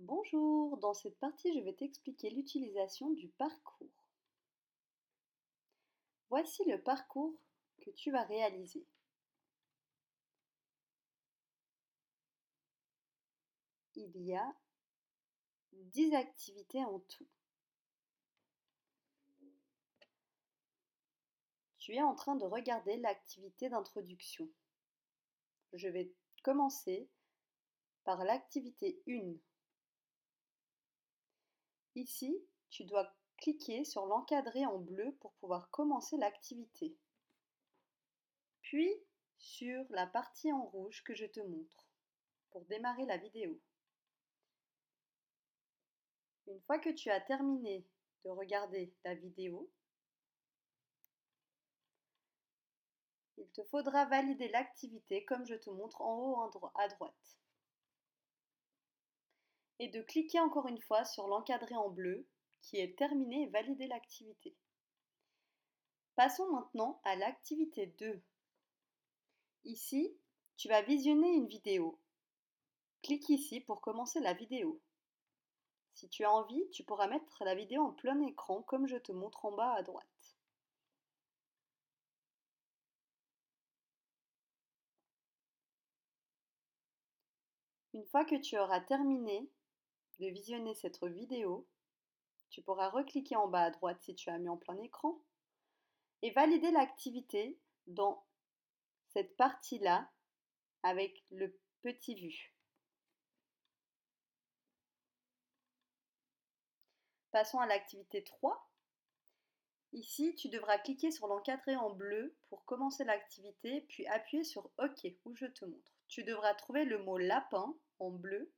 Bonjour, dans cette partie je vais t'expliquer l'utilisation du parcours. Voici le parcours que tu vas réaliser. Il y a 10 activités en tout. Tu es en train de regarder l'activité d'introduction. Je vais commencer par l'activité 1. Ici, tu dois cliquer sur l'encadré en bleu pour pouvoir commencer l'activité. Puis sur la partie en rouge que je te montre pour démarrer la vidéo. Une fois que tu as terminé de regarder la vidéo, il te faudra valider l'activité comme je te montre en haut à droite et de cliquer encore une fois sur l'encadré en bleu qui est terminé et valider l'activité. Passons maintenant à l'activité 2. Ici, tu vas visionner une vidéo. Clique ici pour commencer la vidéo. Si tu as envie, tu pourras mettre la vidéo en plein écran comme je te montre en bas à droite. Une fois que tu auras terminé de visionner cette vidéo, tu pourras recliquer en bas à droite si tu as mis en plein écran et valider l'activité dans cette partie-là avec le petit vu. Passons à l'activité 3. Ici, tu devras cliquer sur l'encadré en bleu pour commencer l'activité, puis appuyer sur OK où je te montre. Tu devras trouver le mot lapin en bleu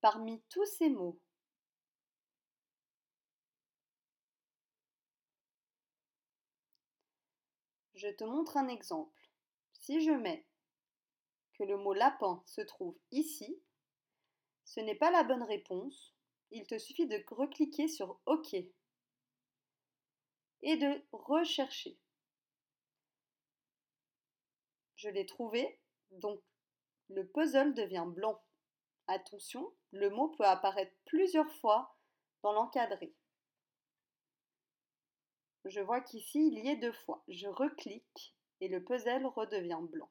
parmi tous ces mots. Je te montre un exemple. Si je mets que le mot lapin se trouve ici, ce n'est pas la bonne réponse. Il te suffit de recliquer sur OK et de rechercher. Je l'ai trouvé, donc le puzzle devient blanc. Attention, le mot peut apparaître plusieurs fois dans l'encadré. Je vois qu'ici il y est deux fois. Je reclique et le puzzle redevient blanc.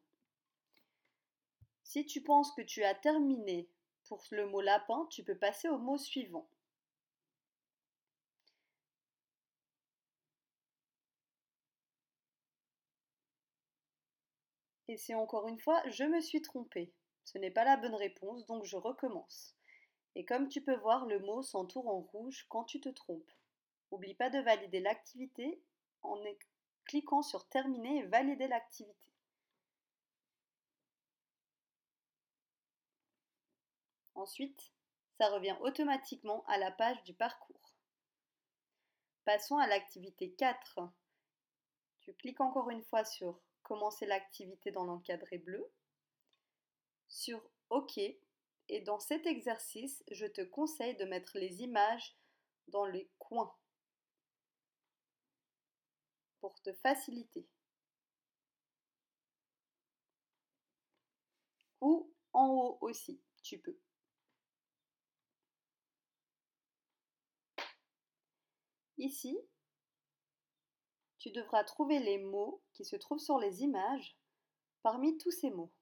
Si tu penses que tu as terminé pour le mot lapin, tu peux passer au mot suivant. Et c'est encore une fois, je me suis trompée. Ce n'est pas la bonne réponse, donc je recommence. Et comme tu peux voir, le mot s'entoure en rouge quand tu te trompes. N'oublie pas de valider l'activité en cliquant sur Terminer et valider l'activité. Ensuite, ça revient automatiquement à la page du parcours. Passons à l'activité 4. Tu cliques encore une fois sur Commencer l'activité dans l'encadré bleu sur OK et dans cet exercice, je te conseille de mettre les images dans les coins pour te faciliter. Ou en haut aussi, tu peux. Ici, tu devras trouver les mots qui se trouvent sur les images parmi tous ces mots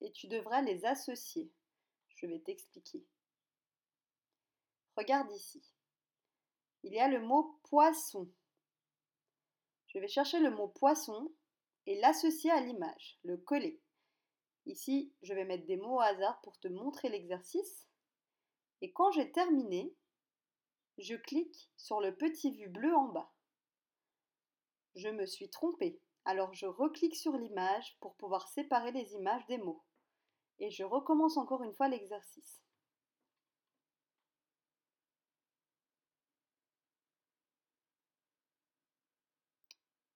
et tu devras les associer. Je vais t'expliquer. Regarde ici. Il y a le mot poisson. Je vais chercher le mot poisson et l'associer à l'image, le coller. Ici, je vais mettre des mots au hasard pour te montrer l'exercice. Et quand j'ai terminé, je clique sur le petit vu bleu en bas. Je me suis trompée, alors je reclique sur l'image pour pouvoir séparer les images des mots et je recommence encore une fois l'exercice.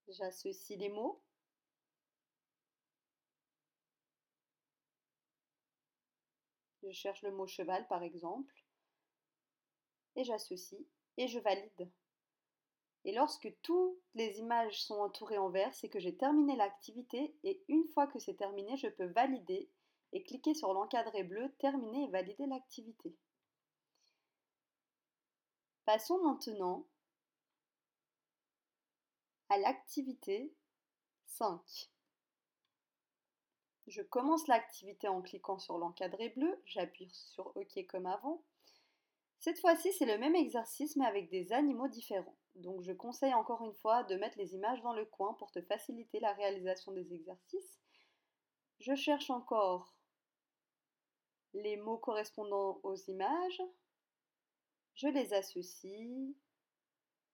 J'associe les mots. Je cherche le mot cheval par exemple. Et j'associe et je valide. Et lorsque toutes les images sont entourées en vert, c'est que j'ai terminé l'activité et une fois que c'est terminé, je peux valider et cliquez sur l'encadré bleu Terminer et valider l'activité. Passons maintenant à l'activité 5. Je commence l'activité en cliquant sur l'encadré bleu, j'appuie sur OK comme avant. Cette fois-ci, c'est le même exercice mais avec des animaux différents. Donc je conseille encore une fois de mettre les images dans le coin pour te faciliter la réalisation des exercices. Je cherche encore les mots correspondant aux images. Je les associe.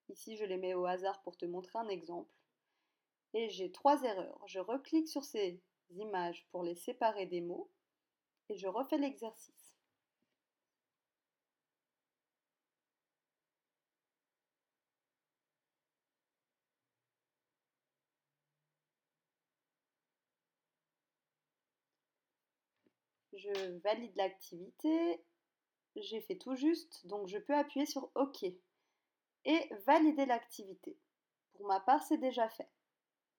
Ici, je les mets au hasard pour te montrer un exemple. Et j'ai trois erreurs. Je reclique sur ces images pour les séparer des mots et je refais l'exercice. Je valide l'activité. J'ai fait tout juste, donc je peux appuyer sur OK et valider l'activité. Pour ma part, c'est déjà fait,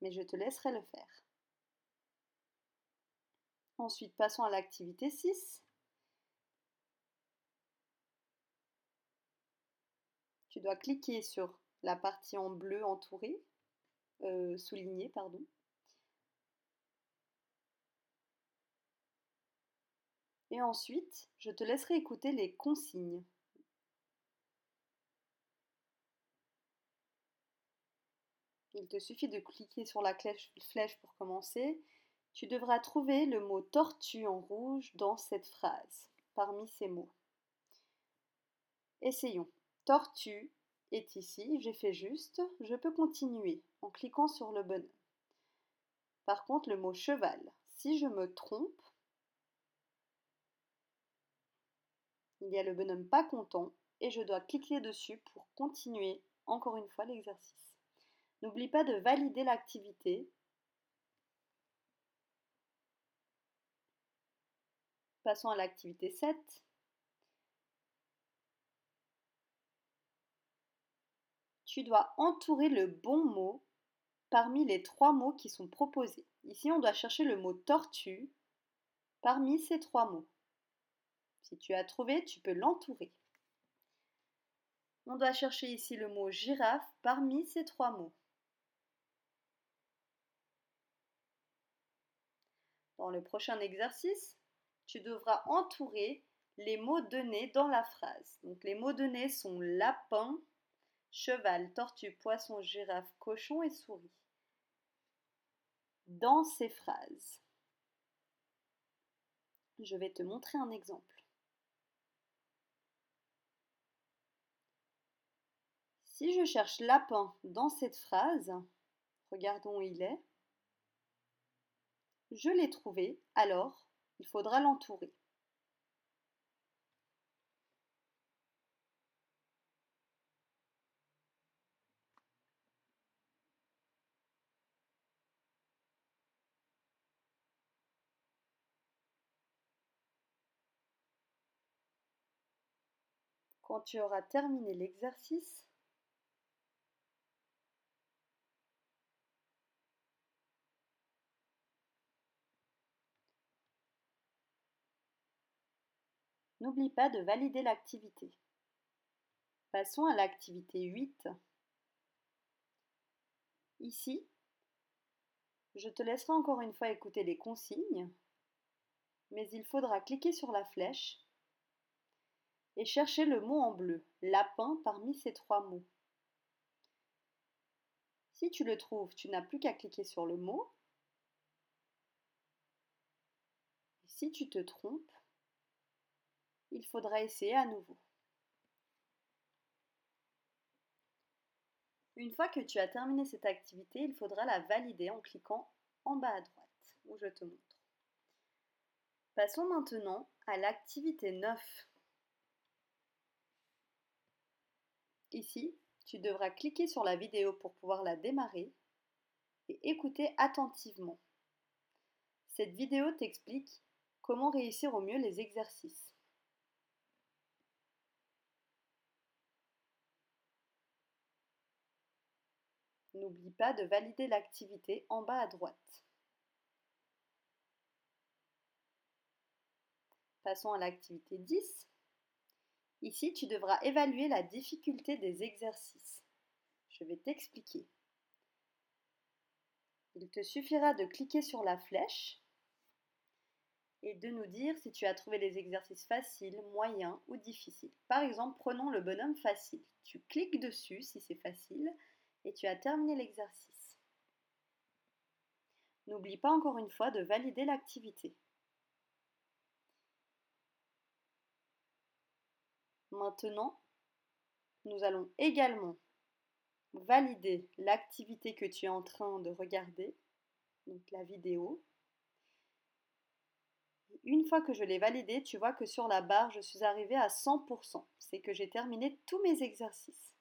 mais je te laisserai le faire. Ensuite, passons à l'activité 6. Tu dois cliquer sur la partie en bleu entourée, euh, soulignée, pardon. Et ensuite, je te laisserai écouter les consignes. Il te suffit de cliquer sur la flèche pour commencer tu devras trouver le mot tortue en rouge dans cette phrase, parmi ces mots. Essayons. Tortue est ici, j'ai fait juste, je peux continuer en cliquant sur le bonhomme. Par contre, le mot cheval, si je me trompe, il y a le bonhomme pas content et je dois cliquer dessus pour continuer encore une fois l'exercice. N'oublie pas de valider l'activité Passons à l'activité 7. Tu dois entourer le bon mot parmi les trois mots qui sont proposés. Ici, on doit chercher le mot tortue parmi ces trois mots. Si tu as trouvé, tu peux l'entourer. On doit chercher ici le mot girafe parmi ces trois mots. Dans le prochain exercice, tu devras entourer les mots donnés dans la phrase. Donc les mots donnés sont lapin, cheval, tortue, poisson, girafe, cochon et souris. Dans ces phrases, je vais te montrer un exemple. Si je cherche lapin dans cette phrase, regardons où il est. Je l'ai trouvé, alors il faudra l'entourer. Quand tu auras terminé l'exercice, N'oublie pas de valider l'activité. Passons à l'activité 8. Ici, je te laisserai encore une fois écouter les consignes, mais il faudra cliquer sur la flèche et chercher le mot en bleu, lapin, parmi ces trois mots. Si tu le trouves, tu n'as plus qu'à cliquer sur le mot. si tu te trompes, il faudra essayer à nouveau. Une fois que tu as terminé cette activité, il faudra la valider en cliquant en bas à droite, où je te montre. Passons maintenant à l'activité 9. Ici, tu devras cliquer sur la vidéo pour pouvoir la démarrer et écouter attentivement. Cette vidéo t'explique comment réussir au mieux les exercices. N'oublie pas de valider l'activité en bas à droite. Passons à l'activité 10. Ici, tu devras évaluer la difficulté des exercices. Je vais t'expliquer. Il te suffira de cliquer sur la flèche et de nous dire si tu as trouvé les exercices faciles, moyens ou difficiles. Par exemple, prenons le bonhomme facile. Tu cliques dessus si c'est facile et tu as terminé l'exercice. N'oublie pas encore une fois de valider l'activité. Maintenant, nous allons également valider l'activité que tu es en train de regarder, donc la vidéo. Une fois que je l'ai validée, tu vois que sur la barre, je suis arrivée à 100%. C'est que j'ai terminé tous mes exercices.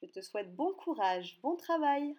Je te souhaite bon courage, bon travail